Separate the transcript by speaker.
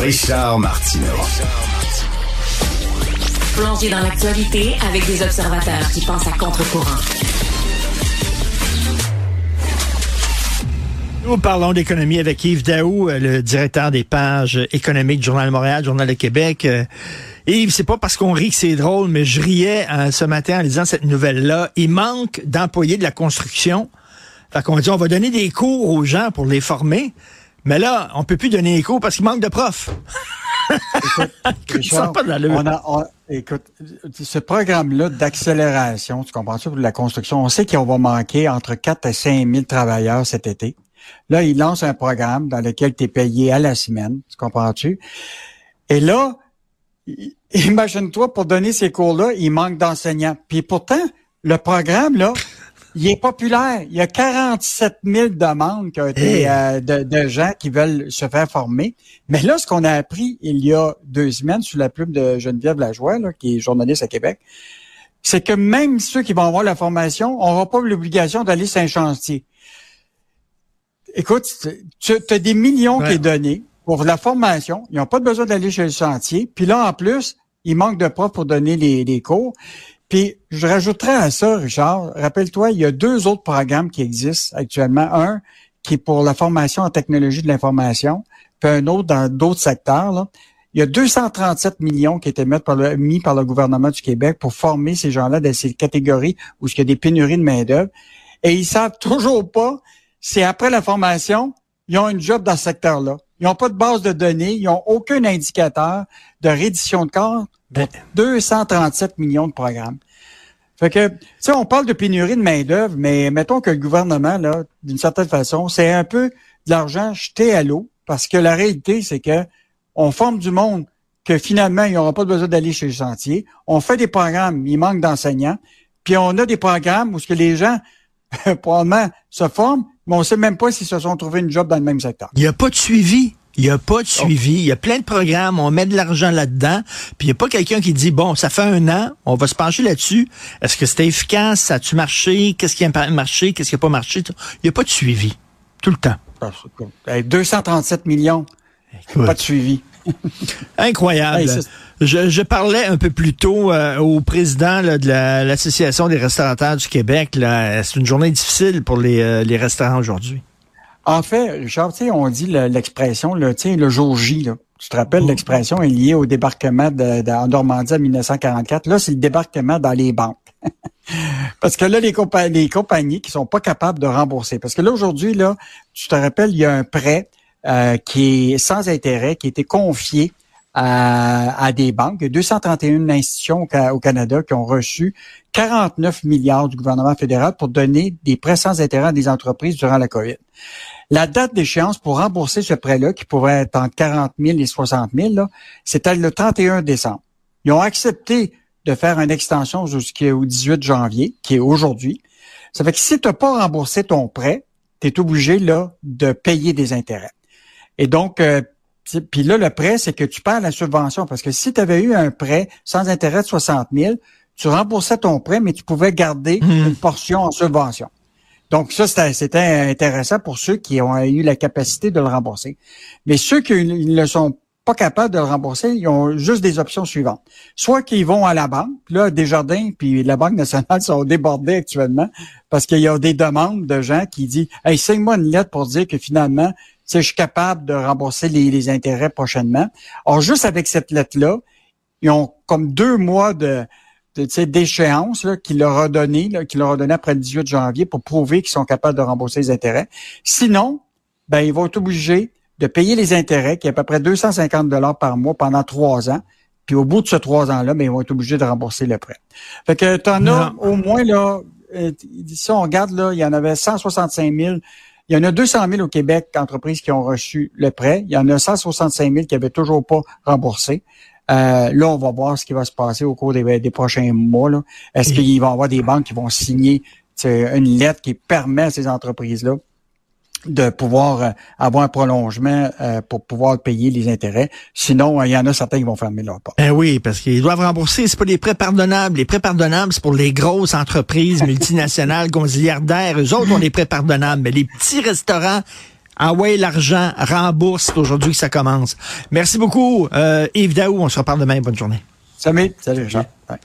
Speaker 1: Richard Martineau.
Speaker 2: Plongé dans l'actualité avec des observateurs qui pensent à contre-courant.
Speaker 3: Nous parlons d'économie avec Yves Daou, euh, le directeur des pages économiques du Journal de Montréal, Journal de Québec. Euh, Yves, c'est pas parce qu'on rit que c'est drôle, mais je riais euh, ce matin en lisant cette nouvelle-là. Il manque d'employés de la construction. Fait qu'on dit, on va donner des cours aux gens pour les former. Mais là, on peut plus donner des cours parce qu'il manque de profs.
Speaker 4: Écoute, Richard,
Speaker 3: pas
Speaker 4: on a, on- écoute, ce programme-là d'accélération, tu comprends ça, pour la construction, on sait qu'on va manquer entre 4 et 5 000 travailleurs cet été. Là, il lance un programme dans lequel tu es payé à la semaine, tu comprends-tu? Et là, imagine-toi, pour donner ces cours-là, il manque d'enseignants. Puis pourtant, le programme, là, il est populaire. Il y a 47 000 demandes qui ont été,
Speaker 3: Hey.
Speaker 4: euh, de, de gens qui veulent se faire former. Mais là, ce qu'on a appris il y a deux semaines sous la plume de Geneviève Lajoie, là, qui est journaliste à Québec, c'est que même ceux qui vont avoir la formation n'auront pas l'obligation d'aller sur un chantier. Écoute, tu as des millions
Speaker 3: Ouais.
Speaker 4: qui est donné pour la formation. Ils n'ont pas besoin d'aller chez le chantier. Puis là, en plus, il manque de profs pour donner les, les cours. Puis je rajouterais à ça, Richard, rappelle-toi, il y a deux autres programmes qui existent actuellement. Un qui est pour la formation en technologie de l'information, puis un autre dans d'autres secteurs. Là. Il y a 237 millions qui étaient mis par, le, mis par le gouvernement du Québec pour former ces gens-là dans ces catégories où il y a des pénuries de main-d'œuvre. Et ils savent toujours pas si après la formation, ils ont une job dans ce secteur-là. Ils n'ont pas de base de données, ils n'ont aucun indicateur de reddition de corps.
Speaker 3: Ben,
Speaker 4: 237 millions de programmes. Fait que, tu sais, on parle de pénurie de main-d'œuvre, mais mettons que le gouvernement, là, d'une certaine façon, c'est un peu de l'argent jeté à l'eau, parce que la réalité, c'est que on forme du monde que finalement, ils n'auront pas besoin d'aller chez le chantier. On fait des programmes, il manque d'enseignants, puis on a des programmes où ce que les gens, probablement, se forment, mais on sait même pas s'ils se sont trouvés une job dans le même secteur.
Speaker 3: Il n'y a pas de suivi. Il n'y a pas de suivi. Il y a plein de programmes. On met de l'argent là-dedans. Puis il n'y a pas quelqu'un qui dit, bon, ça fait un an, on va se pencher là-dessus. Est-ce que c'était efficace? Ça a-tu marché? Qu'est-ce qui a marché? Qu'est-ce qui n'a pas marché? Il n'y a pas de suivi. Tout le temps.
Speaker 4: Hey, 237 millions, pas de suivi.
Speaker 3: Incroyable.
Speaker 4: Hey,
Speaker 3: je, je parlais un peu plus tôt euh, au président là, de la- l'Association des restaurateurs du Québec. C'est une journée difficile pour les, euh, les restaurants aujourd'hui.
Speaker 4: En fait, Richard, tu sais, on dit le- l'expression, le, le jour J, là. Tu te rappelles, l'expression est liée au débarquement de, de- en Normandie en 1944. Là, c'est le débarquement dans les banques. Parce que là, les, compa- les compagnies qui sont pas capables de rembourser. Parce que là, aujourd'hui, là, tu te rappelles, il y a un prêt euh, qui est sans intérêt, qui a été confié à, à des banques. Il y a 231 institutions au, Ca- au Canada qui ont reçu 49 milliards du gouvernement fédéral pour donner des prêts sans intérêt à des entreprises durant la COVID. La date d'échéance pour rembourser ce prêt-là, qui pourrait être entre 40 000 et 60 000, là, c'était le 31 décembre. Ils ont accepté de faire une extension jusqu'au 18 janvier, qui est aujourd'hui. Ça fait que si tu n'as pas remboursé ton prêt, tu es obligé là, de payer des intérêts. Et donc, euh, puis là, le prêt, c'est que tu perds la subvention. Parce que si tu avais eu un prêt sans intérêt de 60 000, tu remboursais ton prêt, mais tu pouvais garder
Speaker 3: Mhm.
Speaker 4: une portion en subvention. Donc ça, c'était intéressant pour ceux qui ont eu la capacité de le rembourser. Mais ceux qui ne sont pas capables de le rembourser, ils ont juste des options suivantes. Soit qu'ils vont à la banque, puis là, Desjardins puis la Banque nationale sont débordés actuellement parce qu'il y a des demandes de gens qui disent « Hey, signe-moi une lettre pour dire que finalement, je suis capable de rembourser les, les intérêts prochainement. » Or, juste avec cette lettre-là, ils ont comme deux mois de, de, tu sais, d'échéance là, qu'il leur a donné, là, qu'il leur a donné après le 18 janvier pour prouver qu'ils sont capables de rembourser les intérêts. Sinon, ben, ils vont être obligés de payer les intérêts, qui est à peu près 250 dollars par mois pendant trois ans. Puis au bout de ces trois ans-là, ben, ils vont être obligés de rembourser le prêt. Fait que tu en as au moins, là, euh, si on regarde, là, il y en avait 165 000 Il y en a 200 000 au Québec d'entreprises qui ont reçu le prêt. Il y en a 165 000 qui n'avaient toujours pas remboursé. Euh, là, on va voir ce qui va se passer au cours des, des prochains mois. là. Est-ce qu'il va y avoir des banques qui vont signer une lettre qui permet à ces entreprises-là de pouvoir euh, avoir un prolongement euh, pour pouvoir payer les intérêts. Sinon, euh, il y en a certains qui vont fermer leur porte.
Speaker 3: Ben oui, parce qu'ils doivent rembourser. C'est pas des prêts pardonnables. Les prêts pardonnables, c'est pour les grosses entreprises multinationales, gonziliardaires. Eux autres ont des prêts pardonnables. Mais les petits restaurants, ah ouais, l'argent rembourse. C'est aujourd'hui que ça commence. Merci beaucoup, euh, Yves Daou. On se reparle demain. Bonne journée.
Speaker 4: Salut, salut. Ouais.